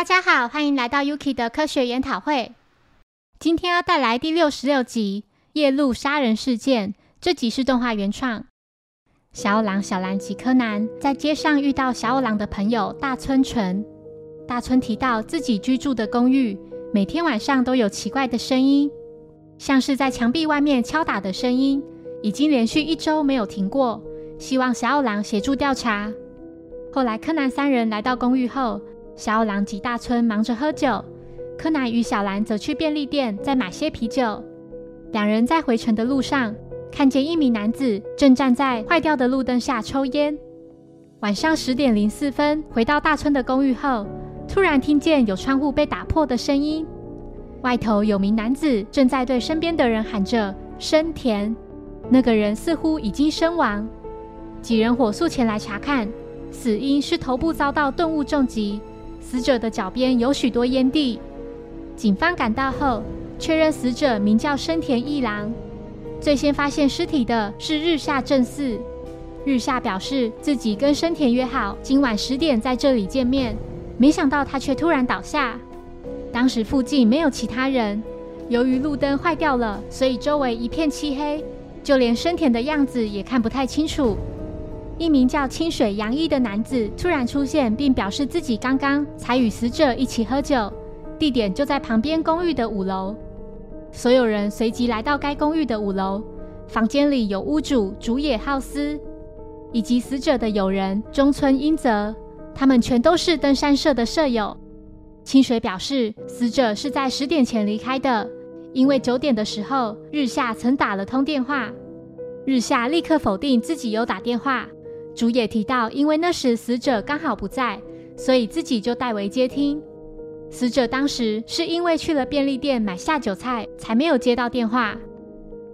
大家好，欢迎来到 Yuki 的科学研讨会。今天要带来第六十六集《夜路杀人事件》。这集是动画原创。小五郎、小兰及柯南在街上遇到小五郎的朋友大村纯。大村提到自己居住的公寓每天晚上都有奇怪的声音，像是在墙壁外面敲打的声音，已经连续一周没有停过。希望小五郎协助调查。后来柯南三人来到公寓后。小五郎及大村忙着喝酒，柯南与小兰则去便利店再买些啤酒。两人在回程的路上，看见一名男子正站在坏掉的路灯下抽烟。晚上十点零四分，回到大村的公寓后，突然听见有窗户被打破的声音。外头有名男子正在对身边的人喊着“生田”，那个人似乎已经身亡。几人火速前来查看，死因是头部遭到钝物重击。死者的脚边有许多烟蒂。警方赶到后，确认死者名叫生田一郎。最先发现尸体的是日下正四。日下表示自己跟生田约好今晚十点在这里见面，没想到他却突然倒下。当时附近没有其他人，由于路灯坏掉了，所以周围一片漆黑，就连生田的样子也看不太清楚。一名叫清水洋一的男子突然出现，并表示自己刚刚才与死者一起喝酒，地点就在旁边公寓的五楼。所有人随即来到该公寓的五楼，房间里有屋主竹野浩司以及死者的友人中村英泽，他们全都是登山社的舍友。清水表示，死者是在十点前离开的，因为九点的时候日下曾打了通电话，日下立刻否定自己有打电话。主也提到，因为那时死者刚好不在，所以自己就代为接听。死者当时是因为去了便利店买下酒菜，才没有接到电话。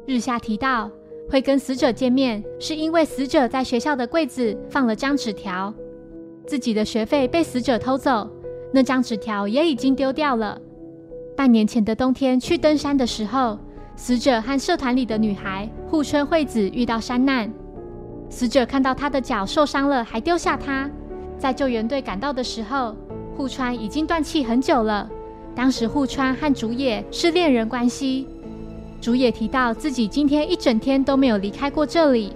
日下提到会跟死者见面，是因为死者在学校的柜子放了张纸条，自己的学费被死者偷走，那张纸条也已经丢掉了。半年前的冬天去登山的时候，死者和社团里的女孩户村惠子遇到山难。死者看到他的脚受伤了，还丢下他。在救援队赶到的时候，户川已经断气很久了。当时户川和竹野是恋人关系。竹野提到自己今天一整天都没有离开过这里。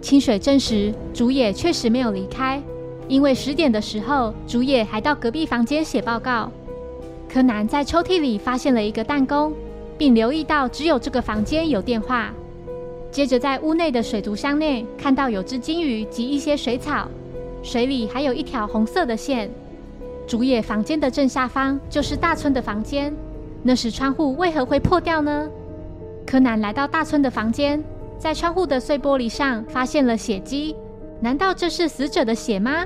清水证实竹野确实没有离开，因为十点的时候竹野还到隔壁房间写报告。柯南在抽屉里发现了一个弹弓，并留意到只有这个房间有电话。接着，在屋内的水族箱内看到有只金鱼及一些水草，水里还有一条红色的线。竹野房间的正下方就是大村的房间，那时窗户为何会破掉呢？柯南来到大村的房间，在窗户的碎玻璃上发现了血迹，难道这是死者的血吗？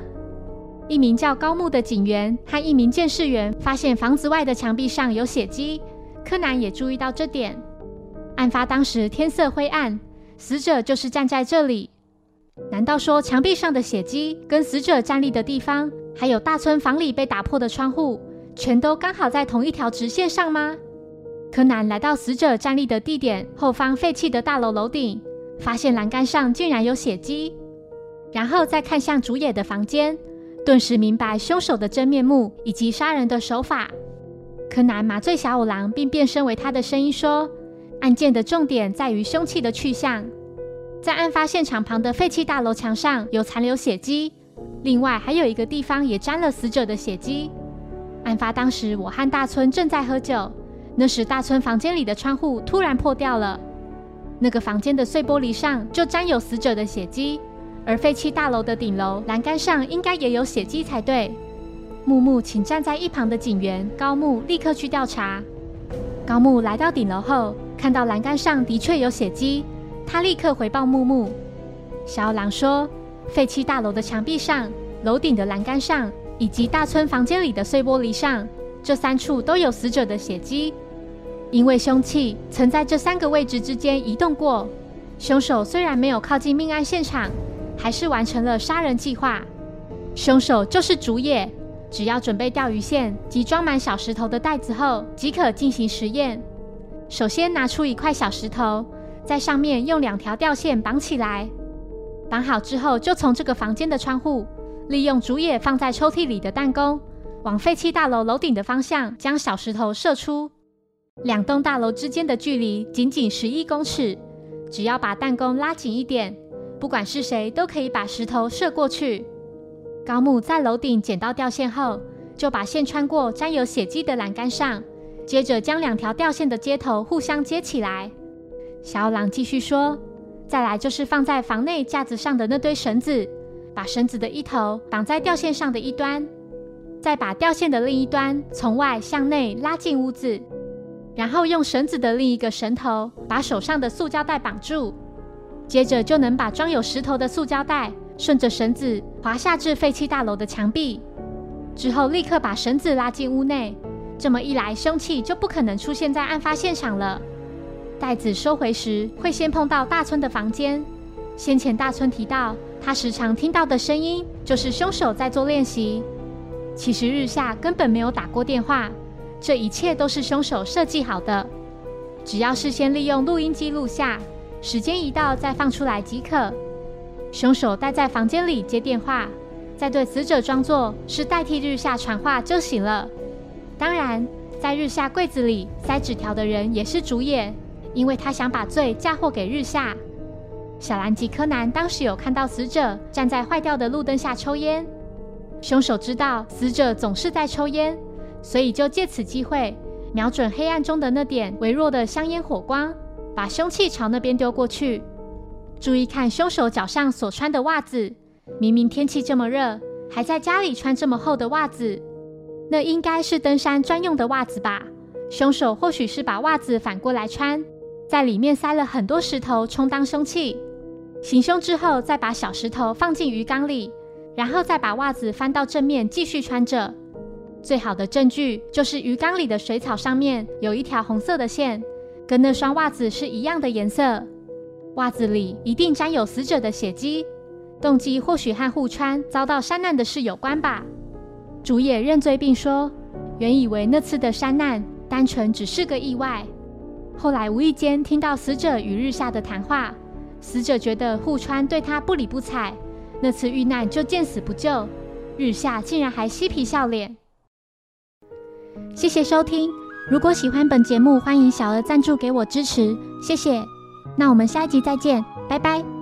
一名叫高木的警员和一名监视员发现房子外的墙壁上有血迹，柯南也注意到这点。案发当时天色灰暗。死者就是站在这里，难道说墙壁上的血迹跟死者站立的地方，还有大村房里被打破的窗户，全都刚好在同一条直线上吗？柯南来到死者站立的地点后方废弃的大楼楼顶，发现栏杆上竟然有血迹，然后再看向竹野的房间，顿时明白凶手的真面目以及杀人的手法。柯南麻醉小五郎，并变身为他的声音说。案件的重点在于凶器的去向，在案发现场旁的废弃大楼墙上有残留血迹，另外还有一个地方也沾了死者的血迹。案发当时，我和大村正在喝酒，那时大村房间里的窗户突然破掉了，那个房间的碎玻璃上就沾有死者的血迹，而废弃大楼的顶楼栏杆上应该也有血迹才对。木木，请站在一旁的警员高木立刻去调查。高木来到顶楼后。看到栏杆上的确有血迹，他立刻回报木木。小狼说：“废弃大楼的墙壁上、楼顶的栏杆上，以及大村房间里的碎玻璃上，这三处都有死者的血迹。因为凶器曾在这三个位置之间移动过，凶手虽然没有靠近命案现场，还是完成了杀人计划。凶手就是竹野，只要准备钓鱼线及装满小石头的袋子后，即可进行实验。”首先拿出一块小石头，在上面用两条吊线绑起来。绑好之后，就从这个房间的窗户，利用竹野放在抽屉里的弹弓，往废弃大楼楼顶的方向将小石头射出。两栋大楼之间的距离仅仅十一公尺，只要把弹弓拉紧一点，不管是谁都可以把石头射过去。高木在楼顶捡到吊线后，就把线穿过沾有血迹的栏杆上，接着将两条吊线的接头互相接起来。小狼继续说：“再来就是放在房内架子上的那堆绳子，把绳子的一头绑在吊线上的一端，再把吊线的另一端从外向内拉进屋子。”然后用绳子的另一个绳头把手上的塑胶袋绑住，接着就能把装有石头的塑胶袋顺着绳子滑下至废弃大楼的墙壁。之后立刻把绳子拉进屋内，这么一来，凶器就不可能出现在案发现场了。袋子收回时会先碰到大村的房间。先前大村提到，他时常听到的声音就是凶手在做练习。其实日下根本没有打过电话。这一切都是凶手设计好的，只要事先利用录音机录下，时间一到再放出来即可。凶手待在房间里接电话，再对死者装作是代替日下传话就行了。当然，在日下柜子里塞纸条的人也是主演，因为他想把罪嫁祸给日下。小兰及柯南当时有看到死者站在坏掉的路灯下抽烟，凶手知道死者总是在抽烟。所以就借此机会，瞄准黑暗中的那点微弱的香烟火光，把凶器朝那边丢过去。注意看凶手脚上所穿的袜子，明明天气这么热，还在家里穿这么厚的袜子，那应该是登山专用的袜子吧？凶手或许是把袜子反过来穿，在里面塞了很多石头充当凶器。行凶之后，再把小石头放进鱼缸里，然后再把袜子翻到正面继续穿着。最好的证据就是鱼缸里的水草上面有一条红色的线，跟那双袜子是一样的颜色。袜子里一定沾有死者的血迹，动机或许和户川遭到山难的事有关吧。主野认罪并说，原以为那次的山难单纯只是个意外，后来无意间听到死者与日下的谈话，死者觉得户川对他不理不睬，那次遇难就见死不救，日下竟然还嬉皮笑脸。谢谢收听，如果喜欢本节目，欢迎小额赞助给我支持，谢谢。那我们下一集再见，拜拜。